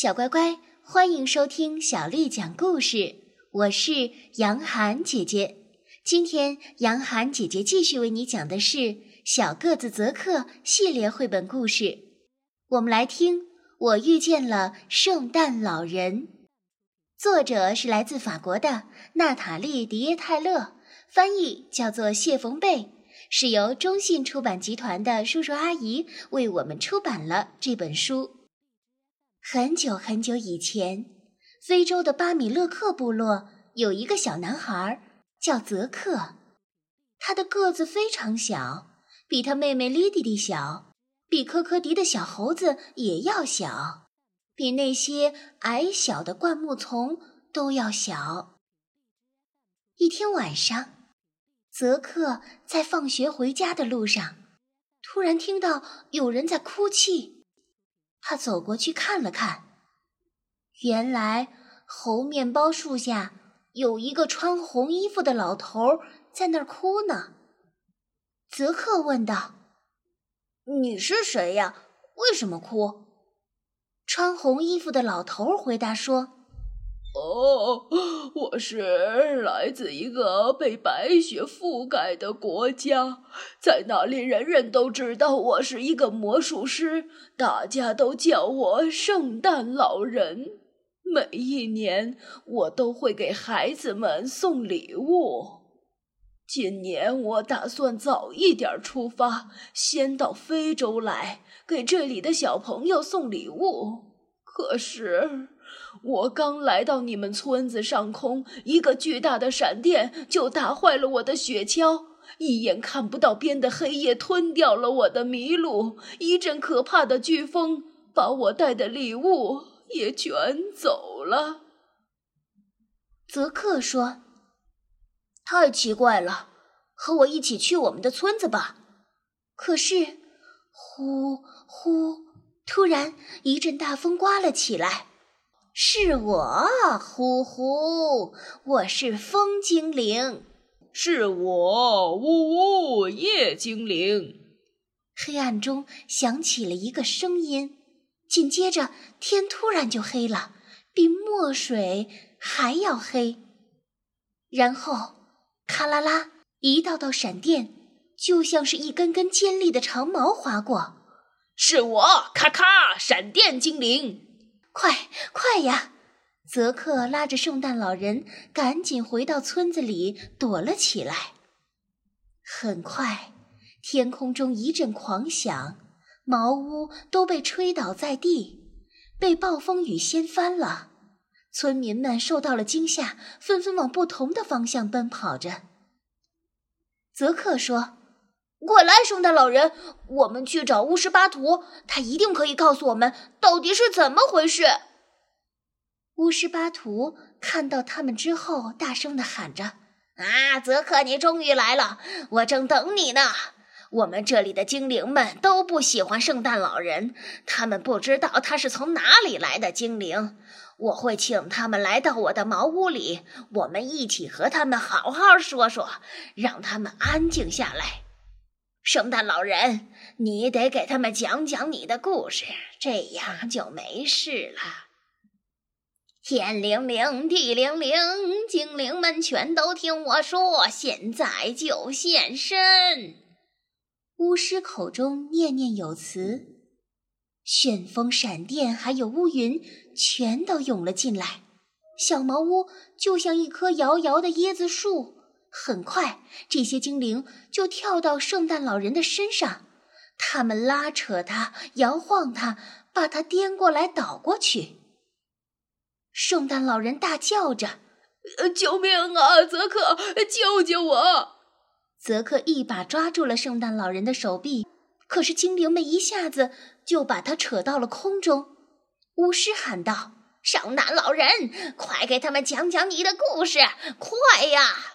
小乖乖，欢迎收听小丽讲故事。我是杨涵姐姐。今天，杨涵姐姐继续为你讲的是《小个子泽克》系列绘本故事。我们来听《我遇见了圣诞老人》，作者是来自法国的娜塔莉·迪耶泰勒，翻译叫做谢冯贝，是由中信出版集团的叔叔阿姨为我们出版了这本书。很久很久以前，非洲的巴米勒克部落有一个小男孩，叫泽克。他的个子非常小，比他妹妹莉迪迪小，比科科迪的小猴子也要小，比那些矮小的灌木丛都要小。一天晚上，泽克在放学回家的路上，突然听到有人在哭泣。他走过去看了看，原来猴面包树下有一个穿红衣服的老头在那儿哭呢。泽克问道：“你是谁呀？为什么哭？”穿红衣服的老头回答说。哦，我是来自一个被白雪覆盖的国家，在那里人人都知道我是一个魔术师，大家都叫我圣诞老人。每一年我都会给孩子们送礼物。今年我打算早一点出发，先到非洲来给这里的小朋友送礼物。可是。我刚来到你们村子上空，一个巨大的闪电就打坏了我的雪橇，一眼看不到边的黑夜吞掉了我的麋鹿，一阵可怕的飓风把我带的礼物也卷走了。泽克说：“太奇怪了，和我一起去我们的村子吧。”可是，呼呼，突然一阵大风刮了起来。是我，呼呼！我是风精灵。是我，呜呜！夜精灵。黑暗中响起了一个声音，紧接着天突然就黑了，比墨水还要黑。然后，咔啦啦，一道道闪电，就像是一根根尖利的长矛划过。是我，咔咔！闪电精灵。快快呀！泽克拉着圣诞老人赶紧回到村子里躲了起来。很快，天空中一阵狂响，茅屋都被吹倒在地，被暴风雨掀翻了。村民们受到了惊吓，纷纷往不同的方向奔跑着。泽克说：“快来，圣诞老人，我们去找巫师巴图，他一定可以告诉我们到底是怎么回事。”巫师巴图看到他们之后，大声的喊着：“啊，泽克，你终于来了！我正等你呢。我们这里的精灵们都不喜欢圣诞老人，他们不知道他是从哪里来的精灵。我会请他们来到我的茅屋里，我们一起和他们好好说说，让他们安静下来。圣诞老人，你得给他们讲讲你的故事，这样就没事了。”天灵灵，地灵灵，精灵们全都听我说，现在就现身。巫师口中念念有词，旋风、闪电还有乌云全都涌了进来。小茅屋就像一棵摇摇的椰子树，很快这些精灵就跳到圣诞老人的身上，他们拉扯他，摇晃他，把他颠过来倒过去。圣诞老人大叫着：“救命啊！泽克，救救我！”泽克一把抓住了圣诞老人的手臂，可是精灵们一下子就把他扯到了空中。巫师喊道：“圣诞老人，快给他们讲讲你的故事！快呀！”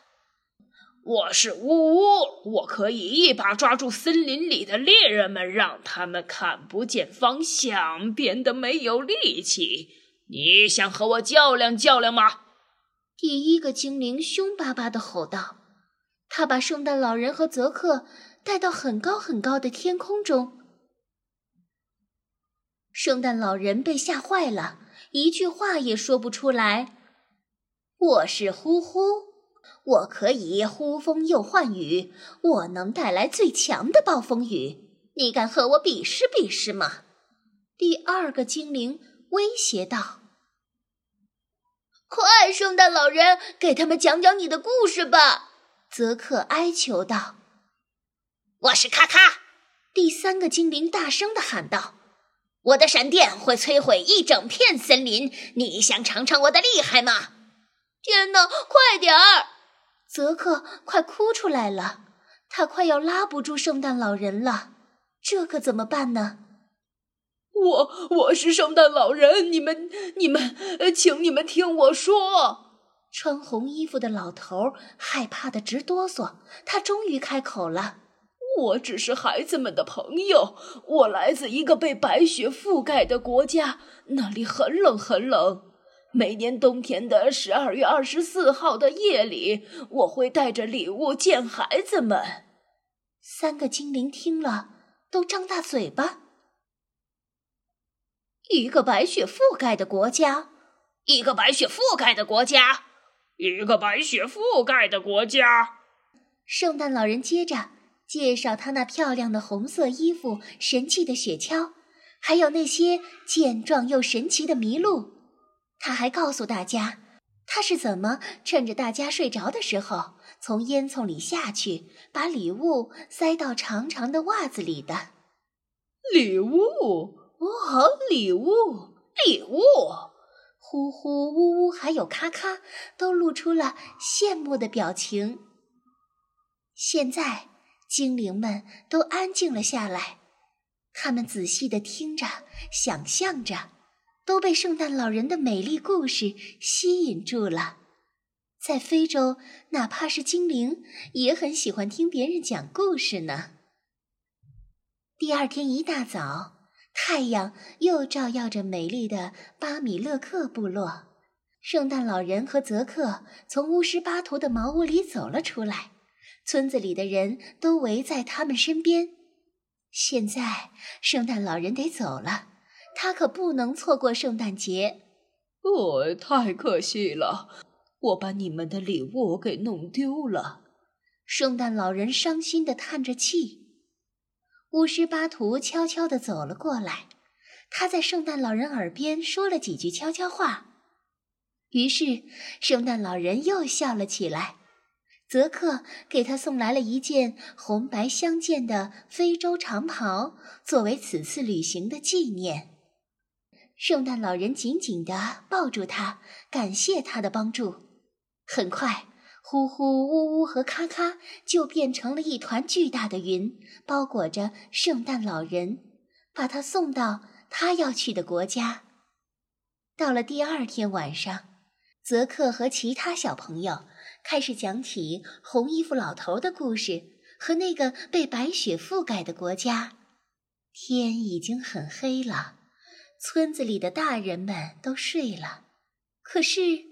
我是呜呜，我可以一把抓住森林里的猎人们，让他们看不见方向，变得没有力气。你想和我较量较量吗？第一个精灵凶巴巴的吼道。他把圣诞老人和泽克带到很高很高的天空中。圣诞老人被吓坏了，一句话也说不出来。我是呼呼，我可以呼风又唤雨，我能带来最强的暴风雨。你敢和我比试比试吗？第二个精灵威胁道：“快，圣诞老人，给他们讲讲你的故事吧！”泽克哀求道。“我是咔咔！”第三个精灵大声的喊道。我的闪电会摧毁一整片森林，你想尝尝我的厉害吗？天哪，快点儿！泽克快哭出来了，他快要拉不住圣诞老人了，这可怎么办呢？我我是圣诞老人，你们你们，请你们听我说。穿红衣服的老头害怕的直哆嗦，他终于开口了。我只是孩子们的朋友。我来自一个被白雪覆盖的国家，那里很冷很冷。每年冬天的十二月二十四号的夜里，我会带着礼物见孩子们。三个精灵听了，都张大嘴巴。一个白雪覆盖的国家，一个白雪覆盖的国家，一个白雪覆盖的国家。圣诞老人接着。介绍他那漂亮的红色衣服、神气的雪橇，还有那些健壮又神奇的麋鹿。他还告诉大家，他是怎么趁着大家睡着的时候，从烟囱里下去，把礼物塞到长长的袜子里的。礼物哦，礼物，礼物！呼呼呜呜，还有咔咔，都露出了羡慕的表情。现在。精灵们都安静了下来，他们仔细的听着，想象着，都被圣诞老人的美丽故事吸引住了。在非洲，哪怕是精灵，也很喜欢听别人讲故事呢。第二天一大早，太阳又照耀着美丽的巴米勒克部落，圣诞老人和泽克从巫师巴图的茅屋里走了出来。村子里的人都围在他们身边。现在，圣诞老人得走了，他可不能错过圣诞节。哦，太可惜了，我把你们的礼物给弄丢了。圣诞老人伤心地叹着气。巫师巴图悄悄地走了过来，他在圣诞老人耳边说了几句悄悄话。于是，圣诞老人又笑了起来。泽克给他送来了一件红白相间的非洲长袍，作为此次旅行的纪念。圣诞老人紧紧地抱住他，感谢他的帮助。很快，呼呼呜呜和咔咔就变成了一团巨大的云，包裹着圣诞老人，把他送到他要去的国家。到了第二天晚上，泽克和其他小朋友。开始讲起红衣服老头的故事和那个被白雪覆盖的国家。天已经很黑了，村子里的大人们都睡了。可是，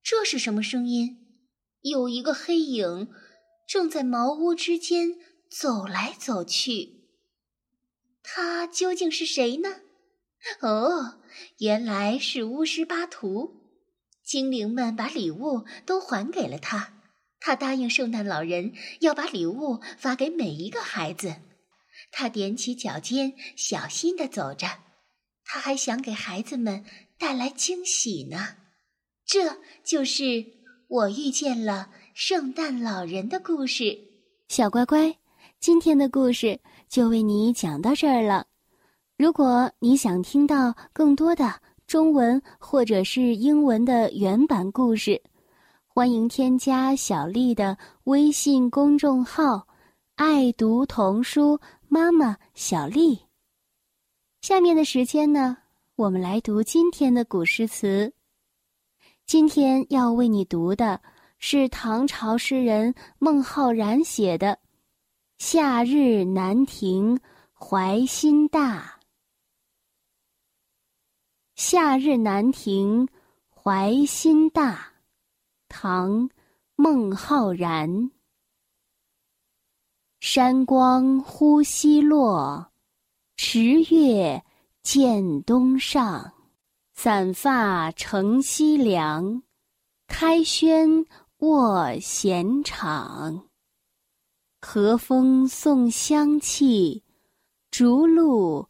这是什么声音？有一个黑影正在茅屋之间走来走去。他究竟是谁呢？哦，原来是巫师巴图。精灵们把礼物都还给了他，他答应圣诞老人要把礼物发给每一个孩子。他踮起脚尖，小心地走着。他还想给孩子们带来惊喜呢。这就是我遇见了圣诞老人的故事。小乖乖，今天的故事就为你讲到这儿了。如果你想听到更多的，中文或者是英文的原版故事，欢迎添加小丽的微信公众号“爱读童书妈妈小丽”。下面的时间呢，我们来读今天的古诗词。今天要为你读的是唐朝诗人孟浩然写的《夏日南亭怀心大》。夏日南亭怀心大，唐·孟浩然。山光忽西落，池月见东上。散发乘西凉，开轩卧闲场。和风送香气，竹露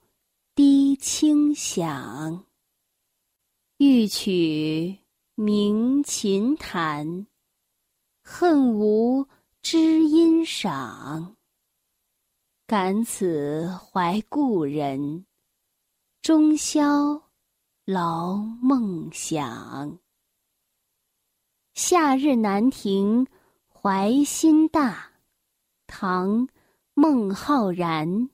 滴清响。欲取鸣琴弹，恨无知音赏。感此怀故人，终宵劳梦想。夏日南亭怀心大。唐·孟浩然。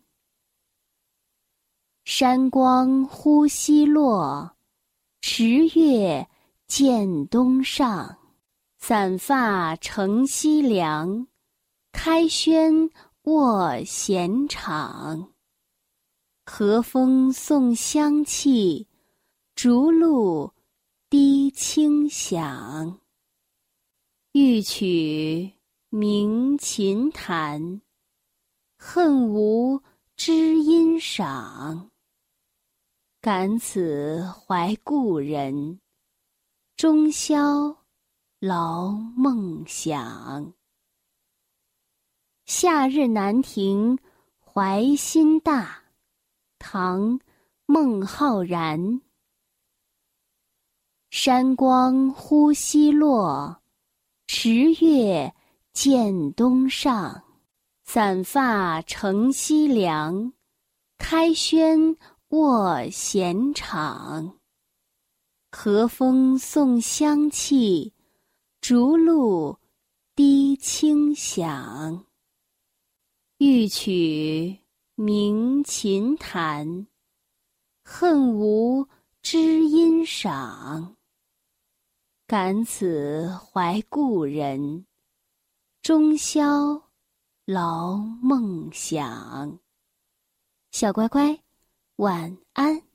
山光忽西落，池月渐东上。散发乘西凉，开轩卧闲场。和风送香气，竹露滴清响。欲取。鸣琴弹，恨无知音赏。感此怀故人，终宵劳梦想。夏日南亭怀心大，唐·孟浩然。山光忽西落，池月。渐东上，散发乘西凉，开轩卧闲场。和风送香气，竹露滴清响。欲取鸣琴弹，恨无知音赏。感此怀故人。终宵劳梦想，小乖乖，晚安。